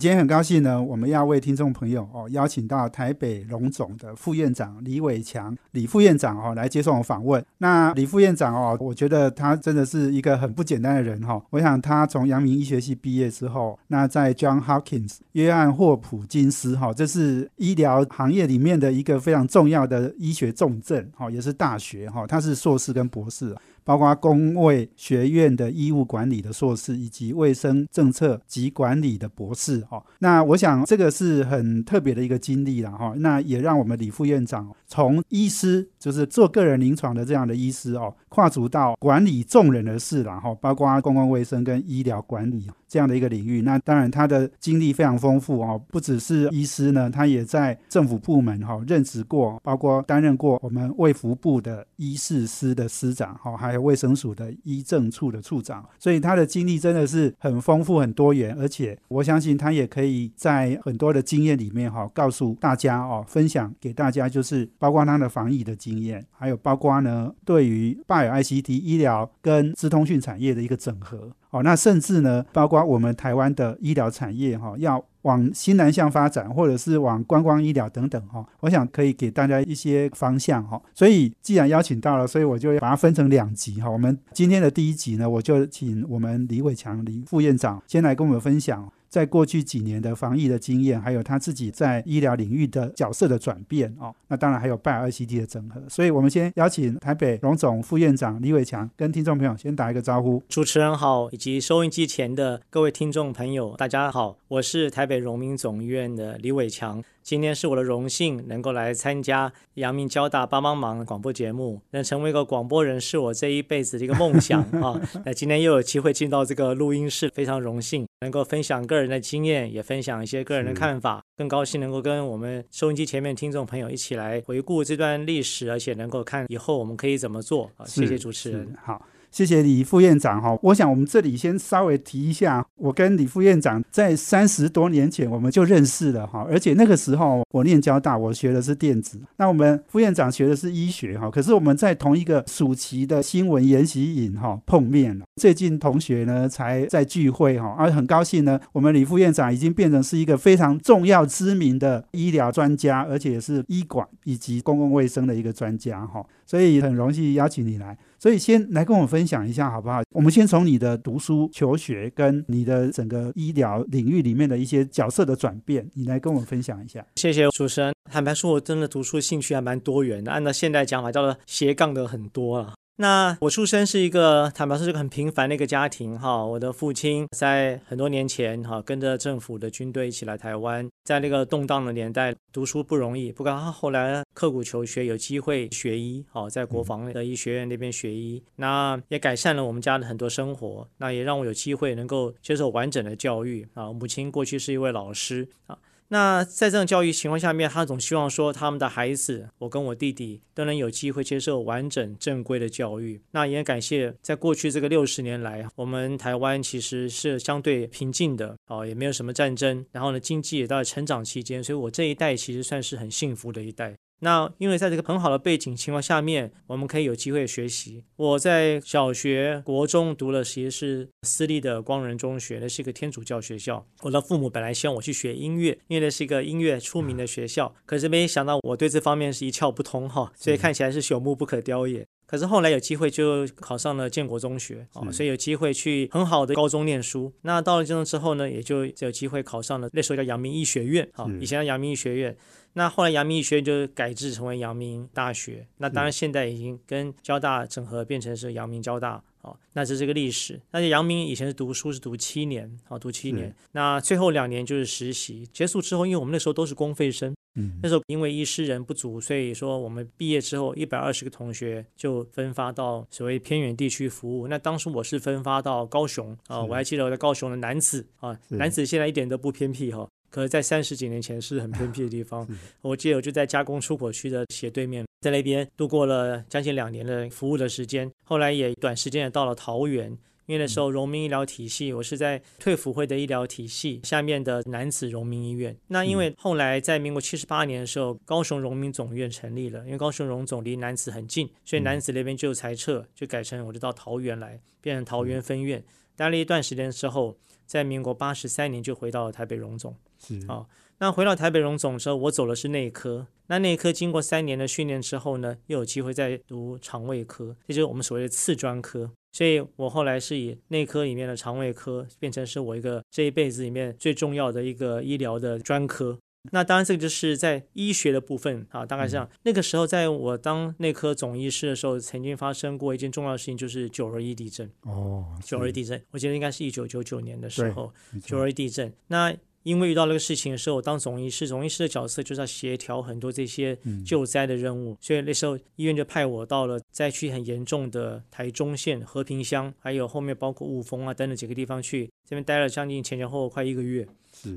今天很高兴呢，我们要为听众朋友哦邀请到台北荣总的副院长李伟强李副院长哦来接受我访问。那李副院长哦，我觉得他真的是一个很不简单的人哈。我想他从阳明医学系毕业之后，那在 John Hopkins 约翰霍普金斯哈，这是医疗行业里面的一个非常重要的医学重镇哈，也是大学哈，他是硕士跟博士。包括工卫学院的医务管理的硕士，以及卫生政策及管理的博士，哈，那我想这个是很特别的一个经历了，哈，那也让我们李副院长从医师，就是做个人临床的这样的医师哦，跨足到管理众人的事了，哈，包括公共卫生跟医疗管理这样的一个领域。那当然他的经历非常丰富哦，不只是医师呢，他也在政府部门哈任职过，包括担任过我们卫福部的医事司的司长，哈，还。还有卫生署的医政处的处长，所以他的经历真的是很丰富、很多元，而且我相信他也可以在很多的经验里面哈，告诉大家哦，分享给大家，就是包括他的防疫的经验，还有包括呢对于拜尔 ICT 医疗跟资通讯产业的一个整合。哦，那甚至呢，包括我们台湾的医疗产业哈，要往新南向发展，或者是往观光医疗等等哈，我想可以给大家一些方向哈。所以既然邀请到了，所以我就把它分成两集哈。我们今天的第一集呢，我就请我们李伟强李副院长先来跟我们分享。在过去几年的防疫的经验，还有他自己在医疗领域的角色的转变哦，那当然还有拜耳 CT 的整合，所以我们先邀请台北荣总副院长李伟强跟听众朋友先打一个招呼。主持人好，以及收音机前的各位听众朋友，大家好，我是台北荣民总医院的李伟强。今天是我的荣幸，能够来参加阳明交大帮帮忙广播节目，能成为一个广播人是我这一辈子的一个梦想 啊！那今天又有机会进到这个录音室，非常荣幸能够分享个人的经验，也分享一些个人的看法，更高兴能够跟我们收音机前面听众朋友一起来回顾这段历史，而且能够看以后我们可以怎么做啊！谢谢主持人，好。谢谢李副院长哈，我想我们这里先稍微提一下，我跟李副院长在三十多年前我们就认识了哈，而且那个时候我念交大，我学的是电子，那我们副院长学的是医学哈，可是我们在同一个暑期的新闻研习营哈碰面了，最近同学呢才在聚会哈，而很高兴呢，我们李副院长已经变成是一个非常重要知名的医疗专家，而且是医管以及公共卫生的一个专家哈，所以很荣幸邀请你来。所以先来跟我分享一下好不好？我们先从你的读书求学跟你的整个医疗领域里面的一些角色的转变，你来跟我分享一下。谢谢主持人。坦白说，我真的读书兴趣还蛮多元的，按照现在讲法叫做斜杠的很多啊。那我出生是一个坦白说是个很平凡的一个家庭哈，我的父亲在很多年前哈跟着政府的军队一起来台湾，在那个动荡的年代读书不容易，不过他后来刻苦求学，有机会学医，好在国防的医学院那边学医，那也改善了我们家的很多生活，那也让我有机会能够接受完整的教育啊。母亲过去是一位老师啊。那在这种教育情况下面，他总希望说他们的孩子，我跟我弟弟都能有机会接受完整正规的教育。那也感谢在过去这个六十年来，我们台湾其实是相对平静的，哦，也没有什么战争，然后呢，经济也在成长期间，所以我这一代其实算是很幸福的一代。那因为在这个很好的背景情况下面，我们可以有机会学习。我在小学、国中读了其实是私立的光仁中学，那是一个天主教学校。我的父母本来希望我去学音乐，因为那是一个音乐出名的学校。可是没想到我对这方面是一窍不通哈，所以看起来是朽木不可雕也。可是后来有机会就考上了建国中学哦，所以有机会去很好的高中念书。那到了建中之后呢，也就有机会考上了那时候叫阳明医学院啊，以前叫阳明医学院。那后来阳明医学院就改制成为阳明大学，那当然现在已经跟交大整合变成是阳明交大，哦，那这是个历史。那阳明以前是读书是读七年，好读七年，那最后两年就是实习，结束之后，因为我们那时候都是公费生，嗯，那时候因为医师人不足，所以说我们毕业之后一百二十个同学就分发到所谓偏远地区服务。那当时我是分发到高雄啊，我还记得我在高雄的男子啊，男子现在一点都不偏僻哈。可是，在三十几年前是很偏僻的地方。我记得我就在加工出口区的斜对面，在那边度过了将近两年的服务的时间。后来也短时间也到了桃园。因为那时候荣民医疗体系，我是在退辅会的医疗体系下面的男子荣民医院。那因为后来在民国七十八年的时候，高雄荣民总院成立了，因为高雄荣总离男子很近，所以男子那边就裁撤，就改成我就到桃园来，变成桃园分院。待了一段时间之后，在民国八十三年就回到了台北荣总。是啊，那回到台北荣总之后，我走的是内科。那内科经过三年的训练之后呢，又有机会再读肠胃科，这就是我们所谓的次专科。所以我后来是以内科里面的肠胃科变成是我一个这一辈子里面最重要的一个医疗的专科。那当然这个就是在医学的部分啊，大概是这样。那个时候在我当内科总医师的时候，曾经发生过一件重要的事情，就是九二一地震。哦，九二一地震，我记得应该是一九九九年的时候，九二一地震。那因为遇到那个事情的时候，我当总医师，总医师的角色就是要协调很多这些救灾的任务，所以那时候医院就派我到了灾区很严重的台中县和平乡，还有后面包括雾峰啊等等几个地方去，这边待了将近前前后后快一个月。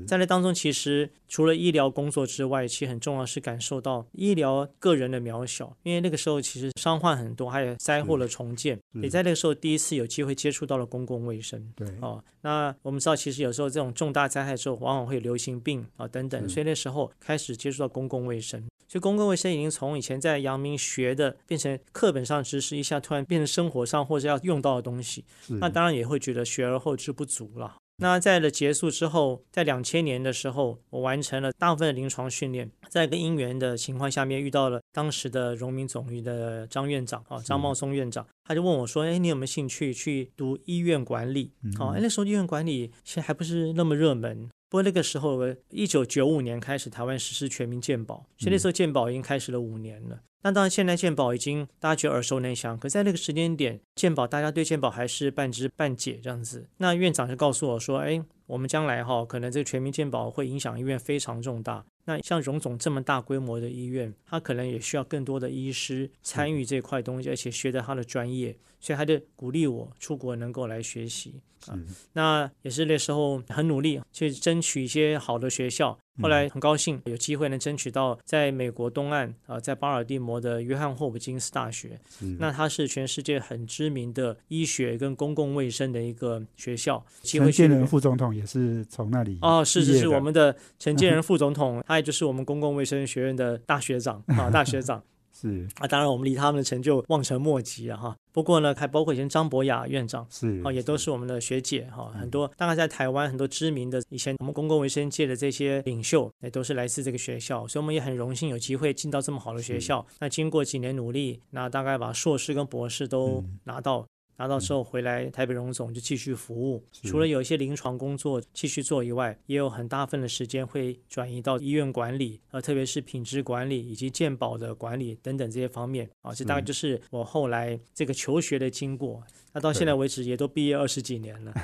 在那当中，其实除了医疗工作之外，其实很重要是感受到医疗个人的渺小，因为那个时候其实伤患很多，还有灾祸的重建，也在那个时候第一次有机会接触到了公共卫生。对，哦，那我们知道，其实有时候这种重大灾害之后，往往会有流行病啊等等，所以那时候开始接触到公共卫生，所以公共卫生已经从以前在阳明学的变成课本上知识，一下突然变成生活上或者要用到的东西，那当然也会觉得学而后知不足了。那在了结束之后，在两千年的时候，我完成了大部分的临床训练，在一个因缘的情况下面，遇到了当时的荣民总医的张院长啊，张茂松院长，他就问我说：“哎，你有没有兴趣去读医院管理？”哦，哎，那时候医院管理其实还不是那么热门。不过那个时候，一九九五年开始台湾实施全民健保，所以那时候健保已经开始了五年了。那当然，现在健保已经大家觉得耳熟能详，可在那个时间点，健保大家对健保还是半知半解这样子。那院长就告诉我说：“哎。”我们将来哈，可能这个全民健保会影响医院非常重大。那像荣总这么大规模的医院，他可能也需要更多的医师参与这块东西，而且学的他的专业，所以他就鼓励我出国能够来学习啊。那也是那时候很努力去争取一些好的学校。后来很高兴有机会能争取到在美国东岸啊，在巴尔的摩的约翰霍普金斯大学。那它是全世界很知名的医学跟公共卫生的一个学校。陈建仁副总统也是从那里哦，是是是，我们的陈建仁副总统，他也就是我们公共卫生学院的大学长啊，大学长。是啊，当然我们离他们的成就望尘莫及了哈。不过呢，还包括以前张博雅院长，是啊，也都是我们的学姐哈。很多大概在台湾很多知名的以前我们公共卫生界的这些领袖，也都是来自这个学校，所以我们也很荣幸有机会进到这么好的学校。那经过几年努力，那大概把硕士跟博士都拿到。拿到之后回来台北荣总就继续服务，除了有一些临床工作继续做以外，也有很大份的时间会转移到医院管理，呃，特别是品质管理以及健保的管理等等这些方面。啊，这大概就是我后来这个求学的经过。那到现在为止也都毕业二十几年了。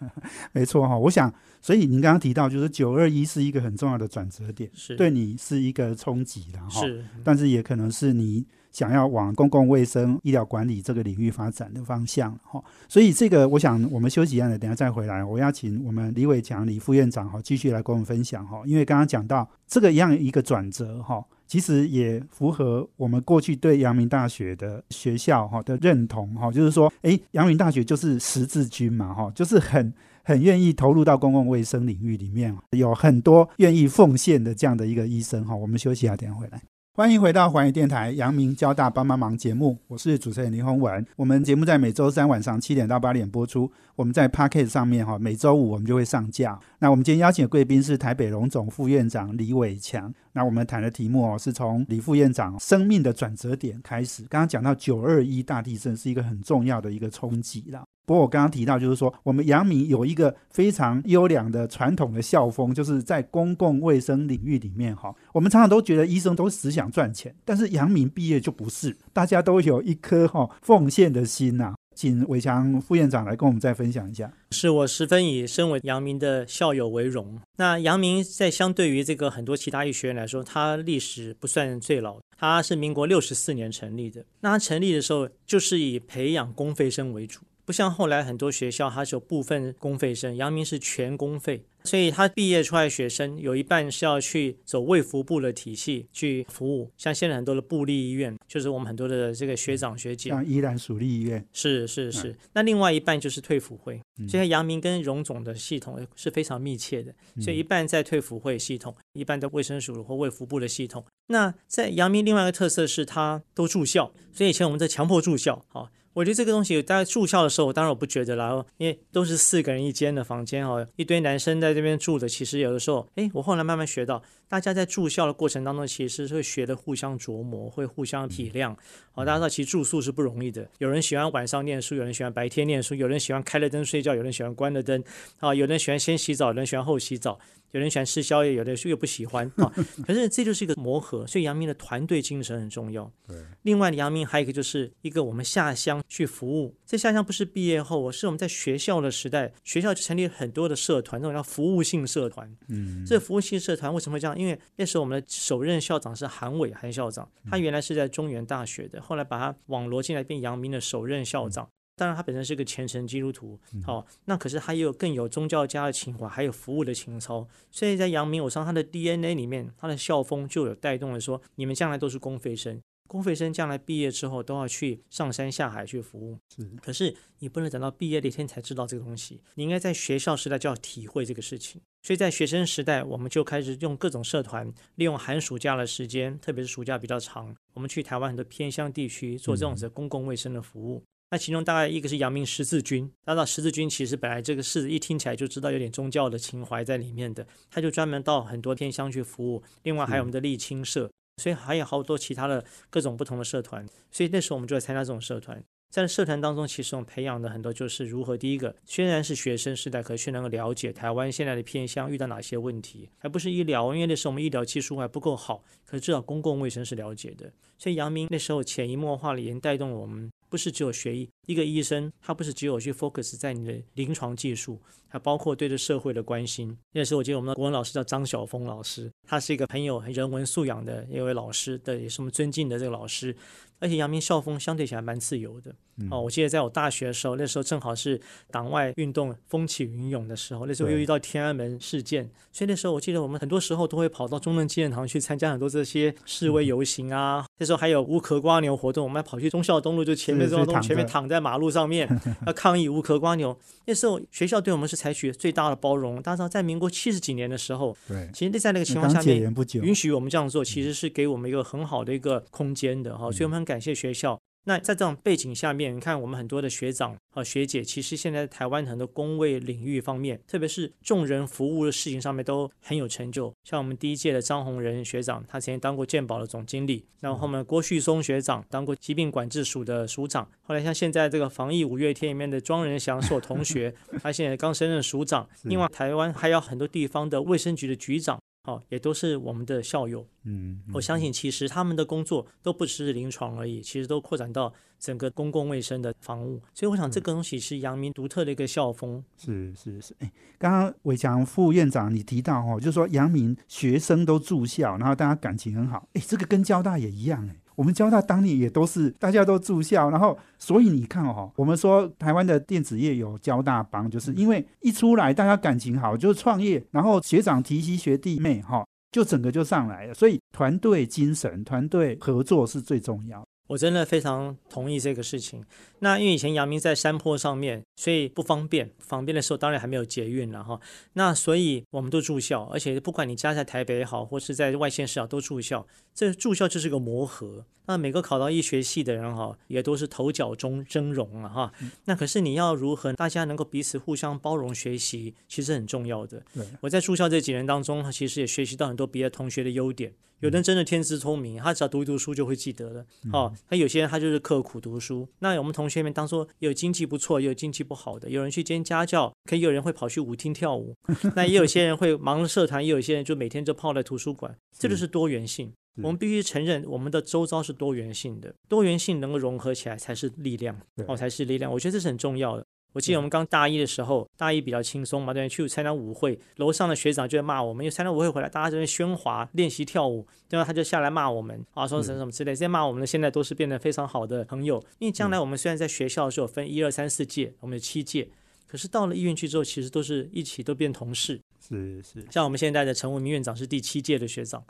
没错哈，我想，所以您刚刚提到就是九二一是一个很重要的转折点，是。对你是一个冲击的哈，是，但是也可能是你。想要往公共卫生、医疗管理这个领域发展的方向，哈，所以这个我想我们休息一下，等下再回来。我要请我们李伟强李副院长哈，继续来跟我们分享哈。因为刚刚讲到这个一样一个转折哈，其实也符合我们过去对阳明大学的学校哈的认同哈，就是说，诶，阳明大学就是十字军嘛哈，就是很很愿意投入到公共卫生领域里面，有很多愿意奉献的这样的一个医生哈。我们休息一下，等下回来。欢迎回到环宇电台阳明交大帮帮忙节目，我是主持人林宏文。我们节目在每周三晚上七点到八点播出。我们在 p a c k e t 上面哈，每周五我们就会上架。那我们今天邀请的贵宾是台北荣总副院长李伟强。那我们谈的题目哦，是从李副院长生命的转折点开始。刚刚讲到九二一大地震是一个很重要的一个冲击了。不过我刚刚提到，就是说我们阳明有一个非常优良的传统的校风，就是在公共卫生领域里面哈，我们常常都觉得医生都只想赚钱，但是阳明毕业就不是，大家都有一颗哈奉献的心呐。请伟强副院长来跟我们再分享一下。是我十分以身为阳明的校友为荣。那阳明在相对于这个很多其他医学院来说，它历史不算最老，它是民国六十四年成立的。那它成立的时候就是以培养公费生为主。不像后来很多学校，它是有部分公费生，阳明是全公费，所以他毕业出来的学生有一半是要去走卫福部的体系去服务，像现在很多的部立医院，就是我们很多的这个学长学姐，像依然属立医院，是是是，那另外一半就是退辅会，嗯所以阳明跟荣总的系统是非常密切的，所以一半在退辅会系统，一半在卫生署或卫福部的系统。那在阳明另外一个特色是他都住校，所以以前我们在强迫住校，好。我觉得这个东西，大家住校的时候，当然我不觉得啦，因为都是四个人一间的房间哦，一堆男生在这边住的。其实有的时候，哎，我后来慢慢学到，大家在住校的过程当中，其实是会学的互相琢磨，会互相体谅。好，大家知道其实住宿是不容易的，有人喜欢晚上念书，有人喜欢白天念书，有人喜欢开了灯睡觉，有人喜欢关了灯，啊，有人喜欢先洗澡，有人喜欢后洗澡。有人喜欢吃宵夜，有的又不喜欢 啊。可是这就是一个磨合，所以杨明的团队精神很重要。对，另外杨明还有一个就是一个我们下乡去服务。这下乡不是毕业后，我是我们在学校的时代，学校就成立了很多的社团，那种叫服务性社团。嗯，这服务性社团为什么会这样？因为那时候我们的首任校长是韩伟韩校长，他原来是在中原大学的，后来把他网罗进来变杨明的首任校长。当然，他本身是个虔诚基督徒，好、那可是他也有更有宗教家的情怀，还有服务的情操。所以在阳明，我上他的 DNA 里面，他的校风就有带动了说，你们将来都是公费生，公费生将来毕业之后都要去上山下海去服务。是可是你不能等到毕业那天才知道这个东西，你应该在学校时代就要体会这个事情。所以在学生时代，我们就开始用各种社团，利用寒暑假的时间，特别是暑假比较长，我们去台湾很多偏乡地区做这种子的公共卫生的服务。那其中大概一个是阳明十字军，大家知道十字军其实本来这个事一听起来就知道有点宗教的情怀在里面的，他就专门到很多偏乡去服务。另外还有我们的沥青社，所以还有好多其他的各种不同的社团。所以那时候我们就在参加这种社团。在社团当中，其实我们培养的很多就是如何第一个，虽然是学生时代，可是却能够了解台湾现在的偏乡遇到哪些问题，还不是医疗，因为那时候我们医疗技术还不够好，可是至少公共卫生是了解的。所以阳明那时候潜移默化的也带动了我们，不是只有学艺，一个医生他不是只有去 focus 在你的临床技术，还包括对这社会的关心。那时候我记得我们的国文老师叫张晓峰老师，他是一个很有人文素养的一位老师的，也是我们尊敬的这个老师。而且阳明校风相对起来蛮自由的哦。我记得在我大学的时候，那时候正好是党外运动风起云涌的时候，那时候又遇到天安门事件，所以那时候我记得我们很多时候都会跑到中正纪念堂去参加很多这些示威游行啊。那时候还有无壳瓜牛活动，我们还跑去忠孝东路，就前面是忠孝东前面躺着躺在马路上面 要抗议无壳瓜牛。那时候学校对我们是采取最大的包容。大家知道，在民国七十几年的时候，对，其实在那个情况下面，允许我们这样做，其实是给我们一个很好的一个空间的哈，所以我们很感谢学校。那在这种背景下面，你看我们很多的学长和学姐，其实现在台湾很多工位领域方面，特别是众人服务的事情上面都很有成就。像我们第一届的张宏仁学长，他曾经当过健保的总经理；然后我们郭旭松学长当过疾病管制署的署长。后来像现在这个防疫五月天里面的庄仁祥是我同学，他现在刚升任署长。另外，台湾还有很多地方的卫生局的局长。哦，也都是我们的校友。嗯，嗯我相信，其实他们的工作都不只是临床而已，其实都扩展到整个公共卫生的防务。所以，我想这个东西是阳明独特的一个校风。是是是，哎，刚刚伟强副院长你提到哦，就是说阳明学生都住校，然后大家感情很好，哎，这个跟交大也一样，哎。我们交大当年也都是大家都住校，然后所以你看哦，我们说台湾的电子业有交大帮，就是因为一出来大家感情好，就是创业，然后学长提携学弟妹哈、就整个就上来了。所以团队精神、团队合作是最重要。我真的非常同意这个事情。那因为以前阳明在山坡上面，所以不方便。方便的时候当然还没有捷运了哈。那所以我们都住校，而且不管你家在台北也好，或是在外县市啊，都住校。这住校就是个磨合。那每个考到医学系的人哈，也都是头角中峥嵘了哈。那可是你要如何大家能够彼此互相包容学习，其实很重要的。我在住校这几年当中，其实也学习到很多别的同学的优点。有的人真的天资聪明，他只要读一读书就会记得了。哦，那有些人他就是刻苦读书。那我们同学们当中有经济不错，也有经济不好的，有人去兼家教，可以有人会跑去舞厅跳舞。那也有些人会忙社团，也有些人就每天就泡在图书馆。这就是多元性。是我们必须承认，我们的周遭是多元性的，多元性能够融合起来才是力量，哦，才是力量。我觉得这是很重要的。我记得我们刚大一的时候，大一比较轻松嘛，对，去参加舞会，楼上的学长就在骂我们，因为参加舞会回来，大家在那喧哗练习跳舞，对吧？他就下来骂我们，啊，说什么什么之类，这些骂我们的现在都是变得非常好的朋友。因为将来我们虽然在学校的时候分一二三四届，我们有七届，可是到了医院去之后，其实都是一起都变同事。是是，像我们现在的陈文明院长是第七届的学长，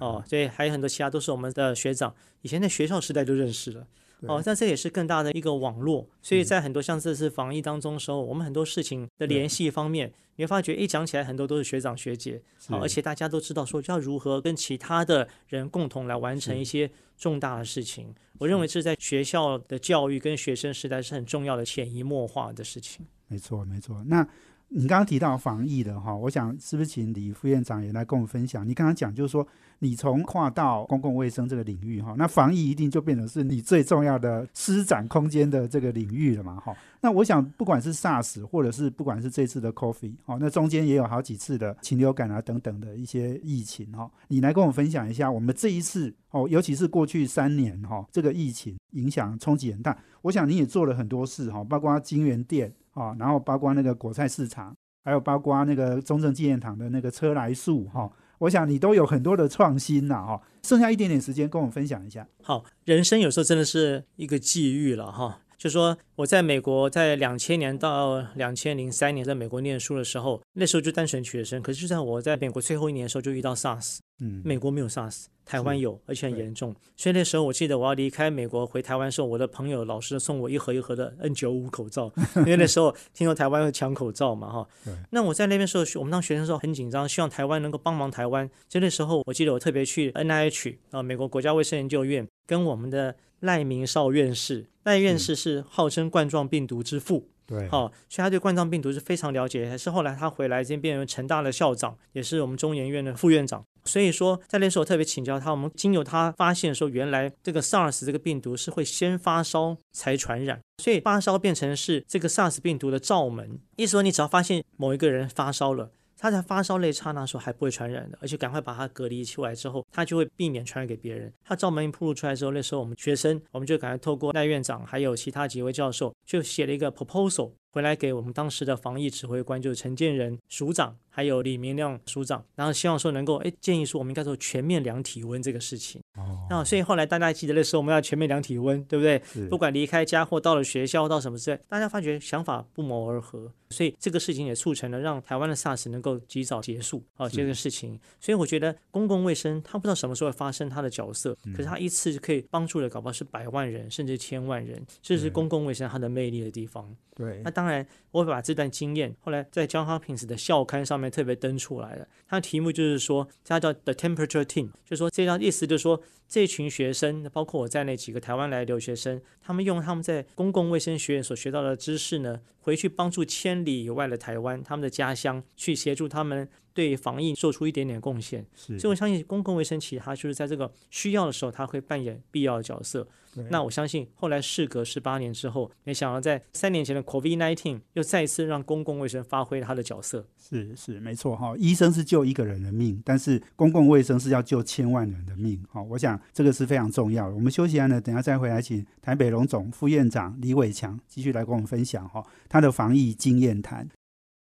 哦，所以还有很多其他都是我们的学长，以前在学校时代就认识了。哦，但这也是更大的一个网络，所以在很多像这次防疫当中时候，我们很多事情的联系方面，你会发觉一讲起来很多都是学长学姐，好，而且大家都知道说要如何跟其他的人共同来完成一些重大的事情。我认为这在学校的教育跟学生时代是很重要的潜移默化的事情。没错，没错。那你刚刚提到防疫的哈，我想是不是请李副院长也来跟我们分享？你刚刚讲就是说。你从跨到公共卫生这个领域哈，那防疫一定就变成是你最重要的施展空间的这个领域了嘛哈。那我想不管是 SARS 或者是不管是这次的 Coffee 哦，那中间也有好几次的禽流感啊等等的一些疫情哈，你来跟我分享一下我们这一次哦，尤其是过去三年哈，这个疫情影响冲击很大。我想你也做了很多事哈，包括金源店啊，然后包括那个果菜市场，还有包括那个中正纪念堂的那个车来树哈。我想你都有很多的创新呐，哈，剩下一点点时间跟我们分享一下。好，人生有时候真的是一个际遇了，哈。就说我在美国，在两千年到两千零三年在美国念书的时候，那时候就单纯学生。可是就在我在美国最后一年的时候，就遇到 SARS。嗯，美国没有 SARS，台湾有，而且很严重。所以那时候我记得我要离开美国回台湾的时候，我的朋友老师送我一盒一盒的 N 九五口罩，因为那时候听说台湾会抢口罩嘛，哈。那我在那边时候，我们当学生时候很紧张，希望台湾能够帮忙台湾。就那时候我记得我特别去 NIH 啊，美国国家卫生研究院，跟我们的。赖明少院士，赖院士是号称冠状病毒之父，对，好，所以他对冠状病毒是非常了解。还是后来他回来，先变成成大的校长，也是我们中研院的副院长。所以说，在那时候特别请教他，我们经由他发现说，原来这个 SARS 这个病毒是会先发烧才传染，所以发烧变成是这个 SARS 病毒的罩门。意思说，你只要发现某一个人发烧了。他在发烧那刹那时候还不会传染的，而且赶快把他隔离出来之后，他就会避免传染给别人。他照门一铺露出来之后，那时候我们学生我们就赶快透过赖院长还有其他几位教授，就写了一个 proposal 回来给我们当时的防疫指挥官，就是陈建仁署长。还有李明亮署长，然后希望说能够哎建议说我们应该做全面量体温这个事情。哦，那所以后来大家记得那时候我们要全面量体温，对不对？不管离开家或到了学校到什么之类，大家发觉想法不谋而合，所以这个事情也促成了让台湾的 SARS 能够及早结束啊这个事情。所以我觉得公共卫生它不知道什么时候会发生它的角色，可是它一次就可以帮助的搞不好是百万人甚至千万人，这是公共卫生它的魅力的地方。对，那当然当然我把这段经验后来在 John Hopkins 的校刊上面。特别登出来了，它题目就是说，它叫 The Temperature Team，就说这张意思就是说，这群学生，包括我在内几个台湾来的留学生，他们用他们在公共卫生学院所学到的知识呢，回去帮助千里以外的台湾，他们的家乡，去协助他们对防疫做出一点点贡献。所以我相信公共卫生其实它就是在这个需要的时候，它会扮演必要的角色。那我相信，后来事隔十八年之后，没想到在三年前的 COVID-19 又再一次让公共卫生发挥它的角色。是是没错哈，医生是救一个人的命，但是公共卫生是要救千万人的命哈。我想这个是非常重要的。我们休息完呢，等下再回来，请台北荣总副院长李伟强继续来跟我们分享哈他的防疫经验谈。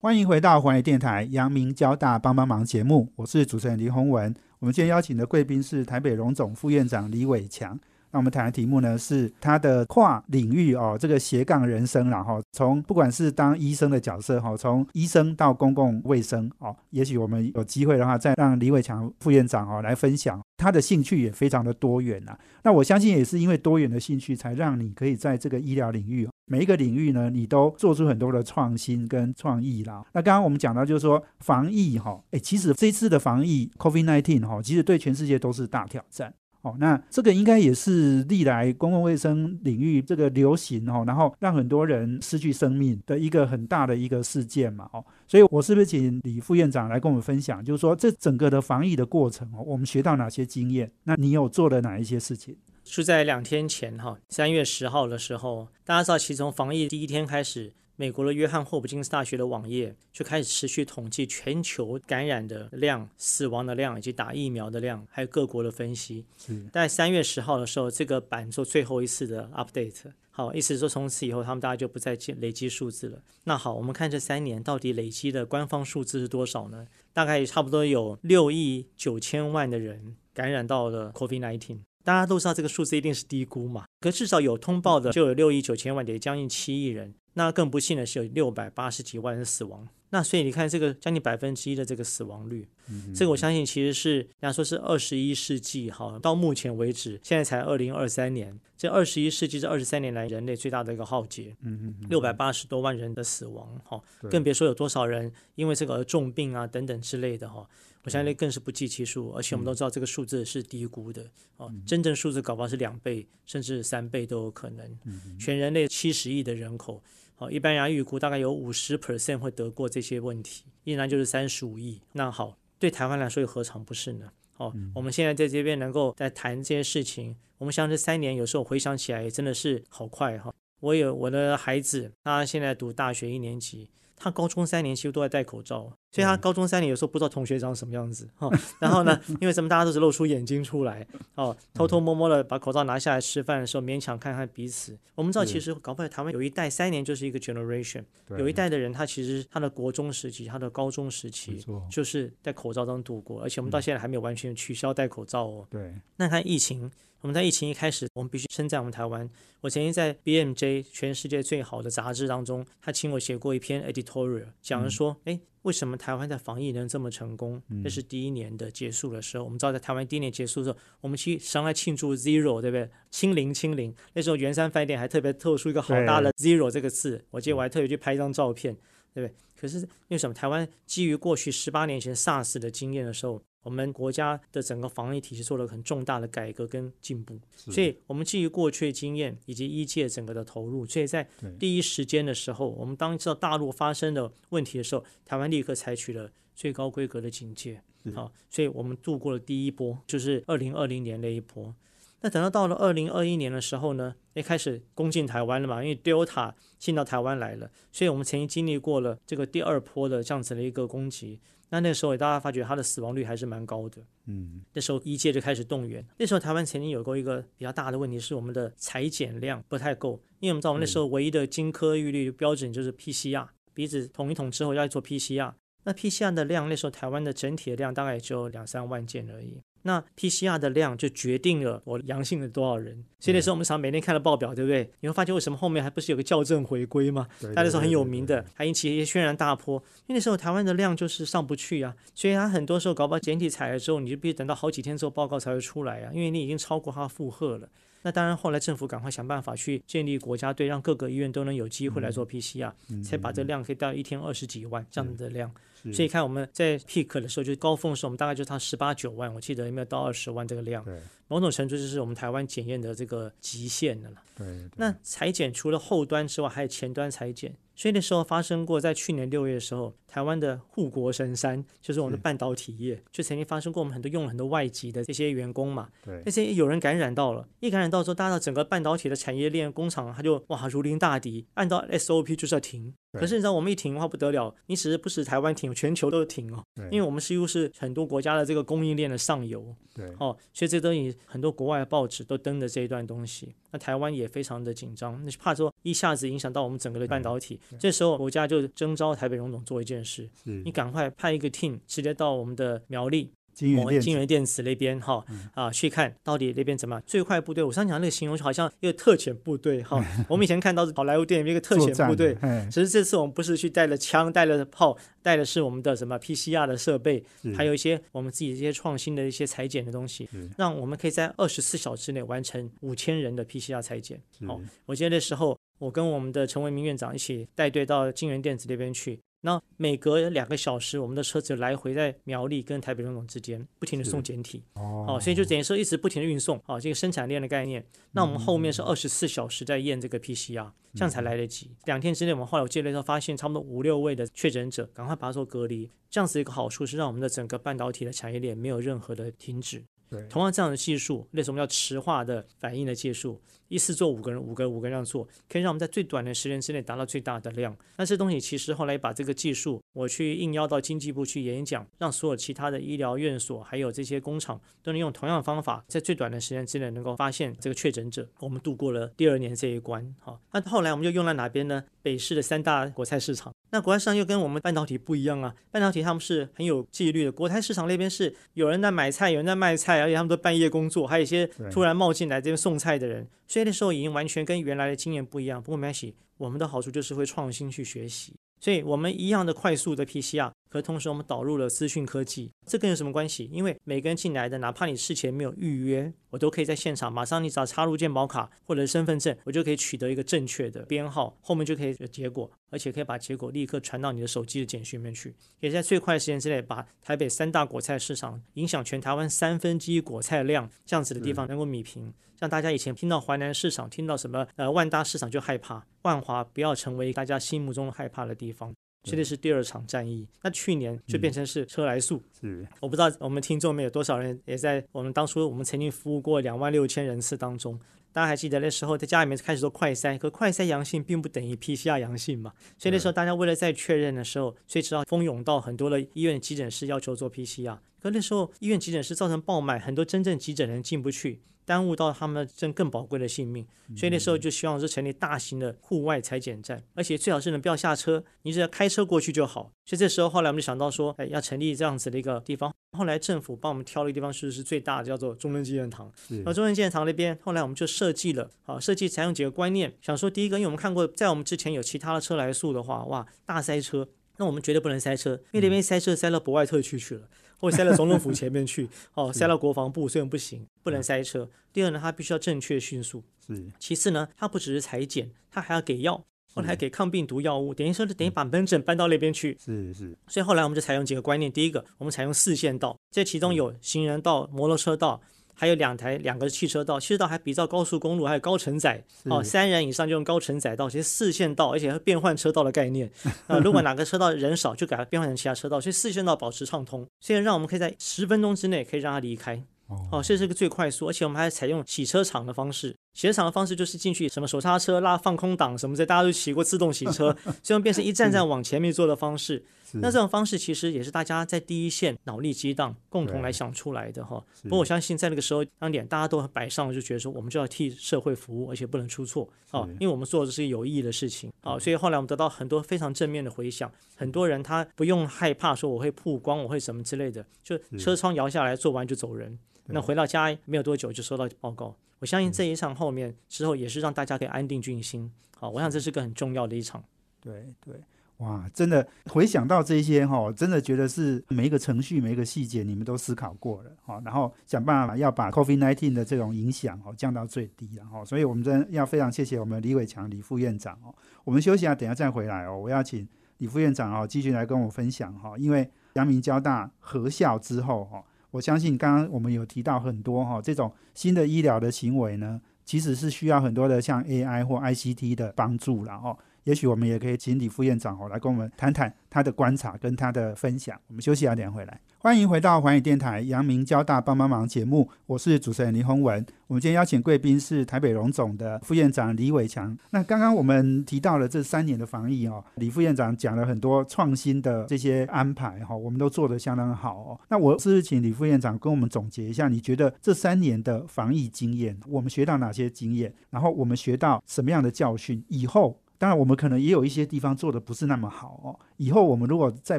欢迎回到华语电台阳明交大帮帮忙节目，我是主持人李宏文。我们今天邀请的贵宾是台北荣总副院长李伟强。那我们谈的题目呢，是他的跨领域哦，这个斜杠人生然后从不管是当医生的角色哈，从医生到公共卫生哦，也许我们有机会的话，再让李伟强副院长哦来分享他的兴趣也非常的多元呐。那我相信也是因为多元的兴趣，才让你可以在这个医疗领域每一个领域呢，你都做出很多的创新跟创意啦。那刚刚我们讲到就是说防疫哈，哎，其实这次的防疫 COVID-19 哈，其实对全世界都是大挑战。哦，那这个应该也是历来公共卫生领域这个流行哦，然后让很多人失去生命的一个很大的一个事件嘛，哦，所以我是不是请李副院长来跟我们分享，就是说这整个的防疫的过程哦，我们学到哪些经验？那你有做了哪一些事情？是在两天前哈，三月十号的时候，大家知道，其实从防疫第一天开始。美国的约翰霍普金斯大学的网页就开始持续统计全球感染的量、死亡的量以及打疫苗的量，还有各国的分析。是在三月十号的时候，这个版做最后一次的 update。好，意思说从此以后他们大家就不再积累积数字了。那好，我们看这三年到底累积的官方数字是多少呢？大概差不多有六亿九千万的人感染到了 COVID-19。大家都知道这个数字一定是低估嘛，可至少有通报的就有六亿九千万，得将近七亿人。那更不幸的是有六百八十几万人死亡。那所以你看这个将近百分之一的这个死亡率，这个我相信其实是人家说是二十一世纪哈，到目前为止现在才二零二三年，这二十一世纪这二十三年来人类最大的一个浩劫，嗯嗯六百八十多万人的死亡哈，更别说有多少人因为这个而重病啊等等之类的哈。我相信更是不计其数，而且我们都知道这个数字是低估的哦，真正数字搞不好是两倍甚至三倍都有可能。全人类七十亿的人口，好，一般人家预估大概有五十 percent 会得过这些问题，一然就是三十五亿。那好，对台湾来说又何尝不是呢？哦，我们现在在这边能够在谈这些事情，我们想这三年有时候回想起来也真的是好快哈。我有我的孩子，他现在读大学一年级，他高中三年其实都在戴口罩，所以他高中三年有时候不知道同学长什么样子哈、哦。然后呢，因为什么大家都是露出眼睛出来哦，偷偷摸摸的把口罩拿下来吃饭的时候，勉强看看彼此。我们知道，其实搞不好台湾有一代三年就是一个 generation，有一代的人他其实他的国中时期、他的高中时期，就是在口罩中度过，而且我们到现在还没有完全取消戴口罩哦。对，那看疫情，我们在疫情一开始，我们必须称赞我们台湾。我曾经在 BMJ 全世界最好的杂志当中，他请我写过一篇 editorial，讲了说，哎、为什么台湾的防疫能这么成功？这是第一年的结束的时候，我们知道在台湾第一年结束的时候，我们去上来庆祝 zero，对不对？清零清零，那时候圆山饭店还特别特殊一个好大的 zero 这个字，我记得我还特别去拍一张照片，对不对？可是因为什么？台湾基于过去十八年前 SARS 的经验的时候，我们国家的整个防疫体系做了很重大的改革跟进步，所以我们基于过去的经验以及一届整个的投入，所以在第一时间的时候，我们当知道大陆发生的问题的时候，台湾立刻采取了最高规格的警戒是，好、所以我们度过了第一波，就是二零二零年那一波。那等到到了二零二一年的时候呢，也开始攻进台湾了嘛，因为 Delta 进到台湾来了，所以我们曾经经历过了这个第二波的这样子的一个攻击。那那时候也大家发觉它的死亡率还是蛮高的。嗯那时候医界就开始动员。那时候台湾曾经有过一个比较大的问题，是我们的裁剪量不太够，因为我们知道我们那时候唯一的金科玉律标准就是 PCR，鼻子捅一捅之后要做 PCR。那 PCR 的量，那时候台湾的整体的量大概也只有两三万件而已。那 PCR 的量就决定了我阳性的多少人，所以那时候我们常每天看的报表，对不对？你会发现为什么后面还不是有个校正回归吗？那时候很有名的，还引起一些轩然大波。因为那时候台湾的量就是上不去啊，所以他很多时候搞不好检体采了之后，你就必须等到好几天之后报告才会出来啊，因为你已经超过它负荷了。那当然，后来政府赶快想办法去建立国家队，让各个医院都能有机会来做 PCR，、才把这量可以到一天二十几万这样子的量。所以看我们在 peak 的时候，就高峰的时候，我们大概就到十八九万，我记得有没有到二十万这个量？某种程度就是我们台湾检验的这个极限的了。对对那裁剪除了后端之外，还有前端裁剪。所以那时候发生过，在去年六月的时候，台湾的护国神山就是我们的半导体业，就曾经发生过我们很多用了很多外籍的这些员工嘛，对那些有人感染到了，一感染到之后，大家整个半导体的产业链工厂，它就哇如临大敌，按照 SOP 就是要停。对。可是你知道我们一停的话不得了，你只是不是台湾停，全球都停哦，对。因为我们几乎是很多国家的这个供应链的上游。对。哦，所以这东西很多国外的报纸都登的这一段东西，那台湾也非常的紧张，那怕说一下子影响到我们整个的半导体，这时候国家就征召台北荣总做一件事，你赶快派一个 team 直接到我们的苗栗某金源电子金源电子那边哈啊去看到底那边怎么样。最快部队，我上讲那个形容就好像一个特遣部队哈，我们以前看到是好莱坞电影一个特遣部队，哎只是这次我们不是去带了枪、带了炮，带的是我们的什么 PCR 的设备，还有一些我们自己这些创新的一些裁剪的东西是，让我们可以在二十四小时内完成五千人的 PCR 裁剪。好、我记得那时候我跟我们的陈为民院长一起带队到金源电子那边去。那每隔两个小时，我们的车子来回在苗栗跟台北中总之间不停的送检体，哦哦，所以就等于说一直不停的运送，哦，这个生产链的概念。那我们后面是二十四小时在验这个 PCR，这样才来得及。两天之内，我们后来我记得那时候发现差不多五六位的确诊者，赶快把它做隔离。这样子一个好处是让我们的整个半导体的产业链没有任何的停止。对，同样这样的技术，类似我们叫磁化的反应的技术，一次做五个人，五个五个人这样做，可以让我们在最短的时间之内达到最大的量。那这东西其实后来把这个技术，我去应邀到经济部去演讲，让所有其他的医疗院所还有这些工厂都能用同样的方法，在最短的时间之内能够发现这个确诊者。我们度过了第二年这一关。好，那后来我们就用在哪边呢？北市的三大国菜市场。那国菜市场又跟我们半导体不一样啊，半导体他们是很有纪律的，国菜市场那边是有人在买菜，有人在卖菜，而且他们都半夜工作，还有一些突然冒进来这边送菜的人，所以那时候已经完全跟原来的经验不一样。不过没关系，我们的好处就是会创新去学习，所以我们一样的快速的 PCR。和同时，我们导入了资讯科技，这跟有什么关系？因为每个人进来的，哪怕你事前没有预约，我都可以在现场马上，你只要插入健保卡或者身份证，我就可以取得一个正确的编号，后面就可以有结果，而且可以把结果立刻传到你的手机的简讯里面去，也在最快的时间之内，把台北三大果菜市场影响全台湾三分之一果菜量这样子的地方能够米平，像大家以前听到淮南市场，听到什么呃万大市场就害怕，万华不要成为大家心目中害怕的地方。这里是第二场战役，那去年就变成是车来速。是，我不知道我们听众们有多少人也在我们当初我们曾经服务过两万六千人次当中，大家还记得那时候在家里面开始做快筛，可快筛阳性并不等于 PCR 阳性嘛，所以那时候大家为了再确认的时候，所以只好蜂拥到很多的医院急诊室要求做 PCR，可那时候医院急诊室造成爆满，很多真正急诊人进不去。耽误到他们真更宝贵的性命，所以那时候就希望是成立大型的户外裁剪站，而且最好是能不要下车，你只要开车过去就好。所以这时候后来我们就想到说，哎，要成立这样子的一个地方。后来政府帮我们挑了一个地方，是是最大的，叫做中正纪念堂。而中正纪念堂那边，后来我们就设计了，好设计采用几个观念，想说第一个，因为我们看过，在我们之前有其他的车来速的话，哇，大塞车，那我们绝对不能塞车，因为那边塞车塞到博外特区去了。或塞到总统府 前面去，哦，塞到国防部，虽然不行，不能塞车。第二呢，它必须要正确迅速。是。其次呢，它不只是裁剪，它还要给药，后来还给抗病毒药物，等于说等于把门诊搬到那边去。是是。所以后来我们就采用几个观念，第一个，我们采用四线道，这其中有行人道、摩托车道。还有两台两个汽车道，汽车道还比照高速公路，还有高承载哦，三人以上就用高承载道，其实四线道，而且变换车道的概念。呃，如果哪个车道人少，就给它变换成其他车道，所以四线道保持畅通，现在让我们可以在十分钟之内可以让它离开。哦，这是个最快速，而且我们还采用洗车场的方式。洗车场的方式就是进去什么手刹车、拉放空挡什么的，大家都骑过自动洗车，这样变成一站站往前面坐的方式。那这种方式其实也是大家在第一线脑力激荡，共同来想出来的哈。不过我相信在那个时候当点，大家都摆上就觉得说，我们就要替社会服务，而且不能出错啊，因为我们做的是有意义的事情啊。所以后来我们得到很多非常正面的回响，很多人他不用害怕说我会曝光，我会什么之类的，就车窗摇下来做完就走人。那回到家没有多久就收到报告。我相信这一场后面之后也是让大家可以安定军心。好，我想这是个很重要的一场。对对，哇，真的回想到这些哈，真的觉得是每一个程序、每一个细节你们都思考过了哈，然后想办法要把 COVID-19 的这种影响哦降到最低，然后，所以我们真的要非常谢谢我们李伟强李副院长哦。我们休息一下，等下再回来哦。我要请李副院长哦继续来跟我分享哈，因为阳明交大合校之后哈。我相信刚刚我们有提到很多哈，这种新的医疗的行为呢，其实是需要很多的像 AI 或 ICT 的帮助然后也许我们也可以请李副院长哦来跟我们谈谈他的观察跟他的分享。我们休息两点回来。欢迎回到环宇电台阳明交大帮帮忙节目，我是主持人林宏文。我们今天邀请贵宾是台北荣总的副院长李伟强。那刚刚我们提到了这三年的防疫哦，李副院长讲了很多创新的这些安排哈，我们都做得相当好哦。那我是请李副院长跟我们总结一下，你觉得这三年的防疫经验，我们学到哪些经验？然后我们学到什么样的教训？以后？当然，我们可能也有一些地方做的不是那么好哦。以后我们如果再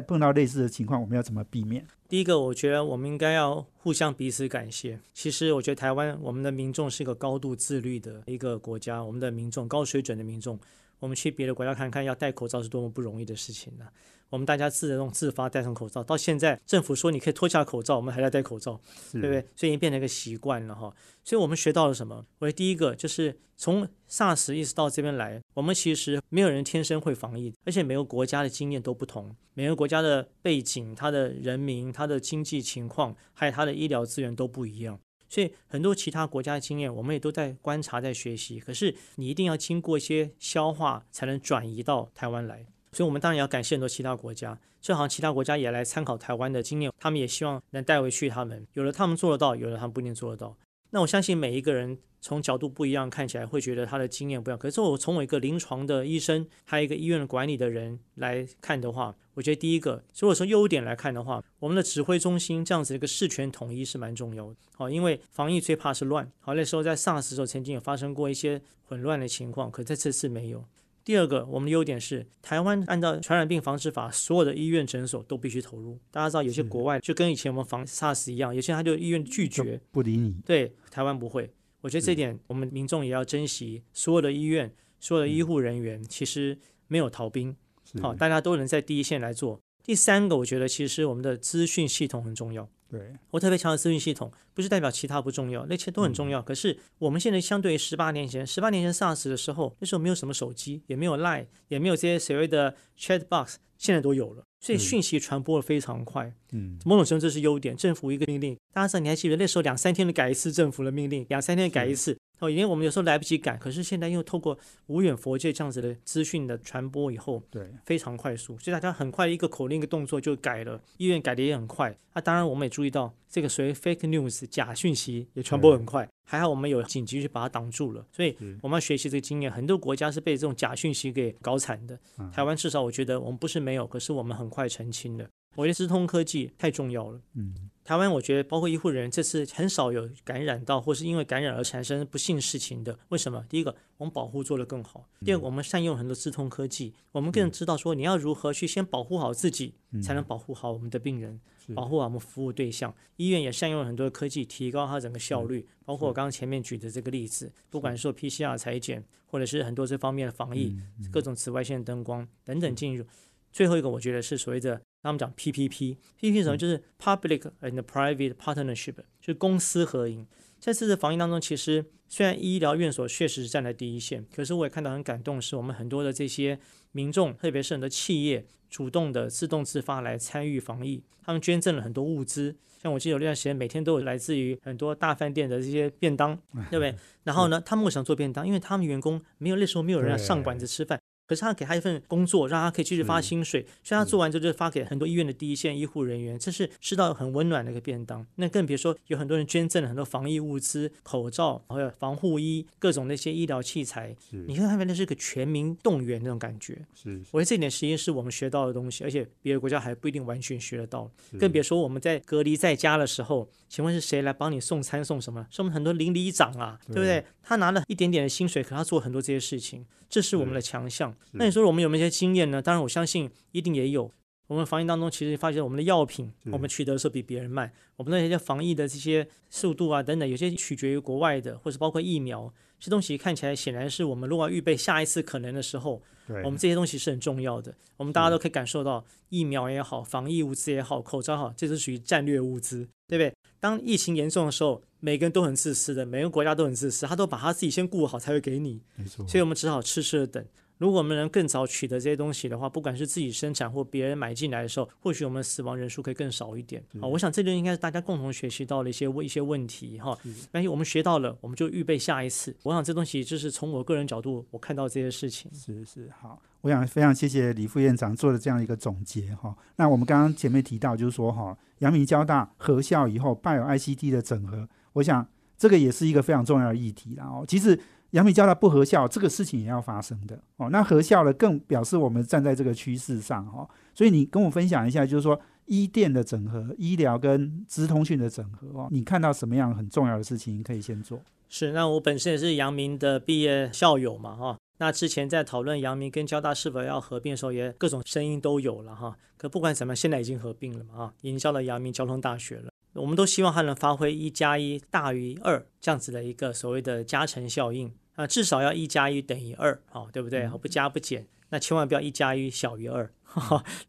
碰到类似的情况，我们要怎么避免？第一个，我觉得我们应该要互相彼此感谢。其实，我觉得台湾我们的民众是一个高度自律的一个国家，我们的民众高水准的民众。我们去别的国家看看，要戴口罩是多么不容易的事情呢？我们大家自动自发戴上口罩，到现在政府说你可以脱下口罩，我们还在戴口罩，对不对？所以已经变成一个习惯了哈。所以我们学到了什么？我第一个就是从 SARS 一直到这边来，我们其实没有人天生会防疫，而且每个国家的经验都不同，每个国家的背景、它的人民、它的经济情况，还有它的医疗资源都不一样。所以很多其他国家的经验，我们也都在观察、在学习。可是你一定要经过一些消化，才能转移到台湾来。所以我们当然要感谢很多其他国家，正好其他国家也来参考台湾的经验，他们也希望能带回去。他们有了他们做得到，有了他们不一定做得到。那我相信每一个人从角度不一样看起来会觉得他的经验不一样。可是我从我一个临床的医生，还有一个医院的管理的人来看的话，我觉得第一个，如果从优点来看的话，我们的指挥中心这样子的一个事权统一是蛮重要的。好，因为防疫最怕是乱。好，那时候在 SARS 时候曾经有发生过一些混乱的情况，可在这次没有。第二个，我们的优点是台湾按照传染病防治法，所有的医院诊所都必须投入。大家知道，有些国外就跟以前我们防 SARS 一样，有些他就医院拒绝不理你。对，台湾不会。我觉得这点我们民众也要珍惜。所有的医院、所有的医护人员其实没有逃兵，好，大家都能在第一线来做。第三个，我觉得其实我们的资讯系统很重要。对我特别强调资讯系统，不是代表其他不重要，那些都很重要。可是我们现在相对于十八年前，十八年前 SARS 的时候，那时候没有什么手机，也没有 Line，也没有这些所谓的 Chat Box，现在都有了，所以讯息传播的非常快。嗯，某种程度这是优点。政府一个命令，大家知道你还记得那时候两三天的改一次政府的命令，两三天改一次。哦，因为我们有时候来不及改，可是现在又透过无远佛界这样子的资讯的传播以后，对，非常快速，所以大家很快一个口令一个动作就改了，医院改的也很快。那当然我们也注意到这个所谓 fake news 假讯息也传播很快，还好我们有紧急去把它挡住了。所以我们要学习这个经验，很多国家是被这种假讯息给搞惨的，台湾至少我觉得我们不是没有，可是我们很快澄清了。我觉得资通科技太重要了。嗯，台湾我觉得包括医护人员这次很少有感染到，或是因为感染而产生不幸事情的。为什么？第一个，我们保护做得更好；第二个，我们善用很多资通科技，我们更知道说你要如何去先保护好自己，才能保护好我们的病人，保护好我们服务对象。医院也善用很多科技，提高它整个效率。包括我刚刚前面举的这个例子，不管说 PCR 裁剪，或者是很多这方面的防疫，各种紫外线灯光等等进入。最后一个，我觉得是所谓的。他们讲 PPP，PPP 什么？就是 Public and Private Partnership，就是公私合营。在这次防疫当中，其实虽然医疗院所确实是站在第一线，可是我也看到很感动，是我们很多的这些民众，特别是很多企业，主动的自动自发来参与防疫。他们捐赠了很多物资，像我记得有段时间，每天都有来自于很多大饭店的这些便当，对不对？然后呢，他们为什么做便当？因为他们员工没有那时候没有人上馆子吃饭。可是他给他一份工作，让他可以继续发薪水，所以他做完之后就发给很多医院的第一线医护人员，这是吃到很温暖的一个便当。那更别说有很多人捐赠了很多防疫物资、口罩，还有防护衣、各种那些医疗器材。你看，他们那是个全民动员那种感觉。是，我觉得这点实验是我们学到的东西，而且别的国家还不一定完全学得到。更别说我们在隔离在家的时候，请问是谁来帮你送餐送什么？是我们很多邻里长啊，对不对？他拿了一点点的薪水，可他做很多这些事情。这是我们的强项。那你说我们有没有一些经验呢？当然，我相信一定也有。我们防疫当中，其实发现我们的药品，我们取得的时候比别人慢。我们那些防疫的这些速度啊，等等，有些取决于国外的，或者包括疫苗这些东西，看起来显然是我们如果预备下一次可能的时候，我们这些东西是很重要的。我们大家都可以感受到，疫苗也好，防疫物资也好，口罩好，这是属于战略物资，对不对？当疫情严重的时候，每个人都很自私的，每个国家都很自私，他都把他自己先顾好才会给你。没错，所以我们只好痴痴的等。如果我们能更早取得这些东西的话，不管是自己生产或别人买进来的时候，或许我们死亡人数可以更少一点。好，我想这就应该是大家共同学习到的一些问一些问题哈。万一我们学到了，我们就预备下一次。我想这东西就是从我个人角度，我看到这些事情。是是好，我想非常谢谢李副院长做的这样一个总结哈。那我们刚刚前面提到就是说哈，阳明交大合校以后拜有 ICD 的整合，我想这个也是一个非常重要的议题然后其实。阳明交大不合校，这个事情也要发生的哦。那合校了，更表示我们站在这个趋势上哈。所以你跟我分享一下，就是说医电的整合、医疗跟资通讯的整合哦，你看到什么样很重要的事情可以先做？是，那我本身也是阳明的毕业校友嘛哈。那之前在讨论阳明跟交大是否要合并的时候，也各种声音都有了哈。可不管怎么，现在已经合并了嘛哈，营销了阳明交通大学了。我们都希望它能发挥一加一大于二这样子的一个所谓的加成效应。啊，至少要一加一等于二，好，对不对？不加不减，那千万不要一加一小于二，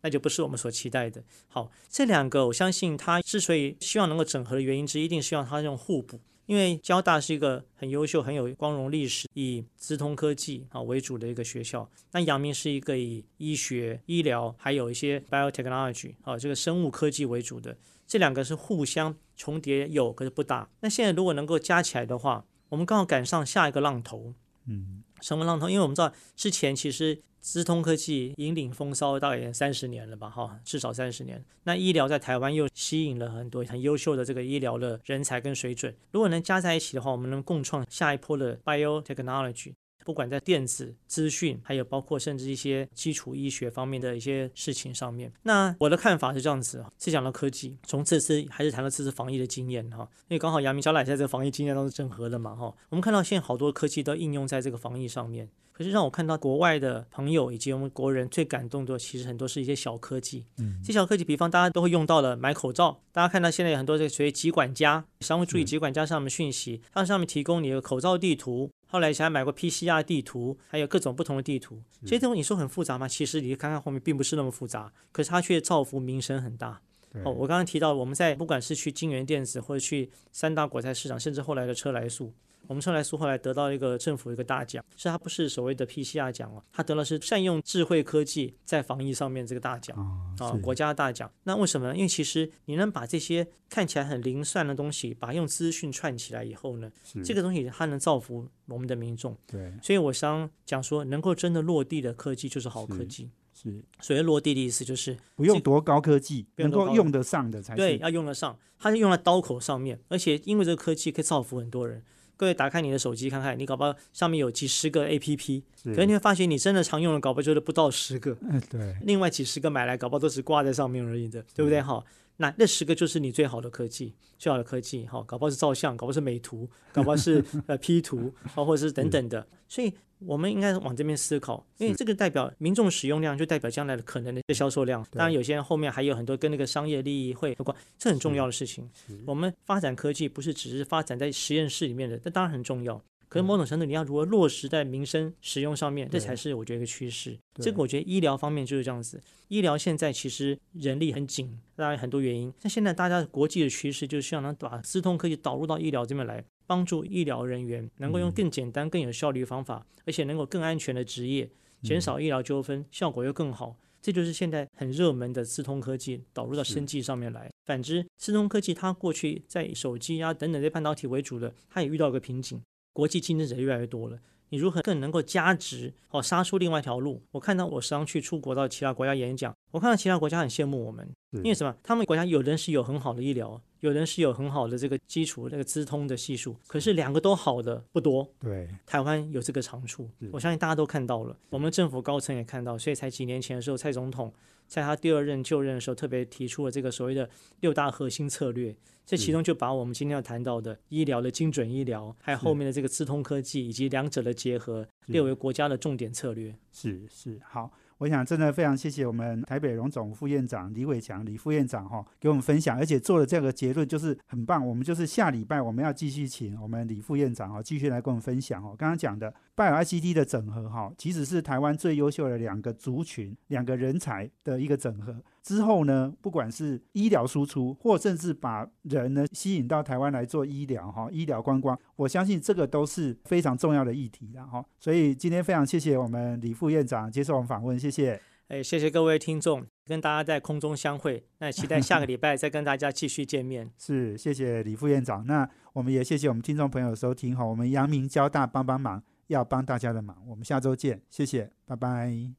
那就不是我们所期待的。好，这两个我相信它之所以希望能够整合的原因之一，定希望它这种互补。因为交大是一个很优秀、很有光荣历史、以资通科技啊为主的一个学校，那阳明是一个以医学、医疗还有一些 biotechnology 啊这个生物科技为主的，这两个是互相重叠有，可是不大。那现在如果能够加起来的话，我们刚好赶上下一个浪头，嗯，什么浪头，因为我们知道之前其实资通科技引领风骚大概三十年了吧，哈，至少三十年。那医疗在台湾又吸引了很多很优秀的这个医疗的人才跟水准，如果能加在一起的话，我们能共创下一波的 biotechnology。不管在电子资讯，还有包括甚至一些基础医学方面的一些事情上面，那我的看法是这样子是讲到科技，从这次还是谈到这次防疫的经验哈，因为刚好阳明小奶在这个防疫经验当中整合了嘛哈，我们看到现在好多科技都应用在这个防疫上面，可是让我看到国外的朋友以及我们国人最感动的，其实很多是一些小科技，嗯，这小科技，比方大家都会用到了买口罩，大家看到现在有很多这个所谓集管家，商务注意集管家上面讯息，它上面提供你的口罩地图。后来想买过 PCR 地图，还有各种不同的地图。这些东西你说很复杂吗？其实你看看后面并不是那么复杂，可是它却造福民生很大。哦，我刚刚提到我们在不管是去金源电子，或者去三大国菜市场，甚至后来的车来速。我们车来苏后来得到一个政府一个大奖，是他不是所谓的 PCR 奖哦，他得了是善用智慧科技在防疫上面这个大奖啊，国家大奖。那为什么呢？因为其实你能把这些看起来很零散的东西，把用资讯串起来以后呢，这个东西它能造福我们的民众。对，所以我想讲说，能够真的落地的科技就是好科技。是，所谓落地的意思就是不用多高科技，能够用得上的才对，要用得上，它是用在刀口上面，而且因为这个科技可以造福很多人。各位打开你的手机看看，你搞不好上面有几十个 A P P，可是你会发现你真的常用的搞不好就是不到十个。对，另外几十个买来搞不好都只挂在上面而已的，对不对？哈，那那十个就是你最好的科技，最好的科技，哈，搞不好是照相，搞不好是美图，搞不好是呃 P 图，或者是等等的，所以。我们应该往这边思考，因为这个代表民众使用量，就代表将来的可能的销售量。当然，有些人后面还有很多跟那个商业利益会有关，这很重要的事情。我们发展科技不是只是发展在实验室里面的，这当然很重要。可是某种程度，你要如何落实在民生使用上面，这才是我觉得一个趋势。这个我觉得医疗方面就是这样子。医疗现在其实人力很紧，当然很多原因。那现在大家国际的趋势就是希望能把资通科技导入到医疗这边来。帮助医疗人员能够用更简单、更有效率的方法，而且能够更安全的职业，减少医疗纠纷，效果又更好。这就是现在很热门的智通科技导入到生技上面来。反之，智通科技它过去在手机啊等等这半导体为主的，它也遇到一个瓶颈，国际竞争者越来越多了。你如何更能够加值，哦，杀出另外一条路？我看到我时常去出国到其他国家演讲，我看到其他国家很羡慕我们，因为什么？他们国家有人是有很好的医疗。有人是有很好的这个基础，那个资通的系数，可是两个都好的不多。对，台湾有这个长处，我相信大家都看到了，我们政府高层也看到，所以才几年前的时候，蔡总统在他第二任就任的时候，特别提出了这个所谓的六大核心策略，这其中就把我们今天要谈到的医疗的精准医疗，还有后面的这个资通科技以及两者的结合，列为国家的重点策略。是是，好。我想真的非常谢谢我们台北荣总副院长李伟强李副院长哈，给我们分享，而且做了这个结论就是很棒。我们就是下礼拜我们要继续请我们李副院长哈，继续来跟我们分享哦。刚刚讲的拜尔 ICD 的整合哈，其实是台湾最优秀的两个族群、两个人才的一个整合。之后呢，不管是医疗输出，或甚至把人呢吸引到台湾来做医疗哈，医疗观光，我相信这个都是非常重要的议题的哈。所以今天非常谢谢我们李副院长接受我们访问，谢谢。哎，谢谢各位听众，跟大家在空中相会。那期待下个礼拜再跟大家继续见面。是，谢谢李副院长。那我们也谢谢我们听众朋友收听哈，我们阳明交大帮帮忙，要帮大家的忙。我们下周见，谢谢，拜拜。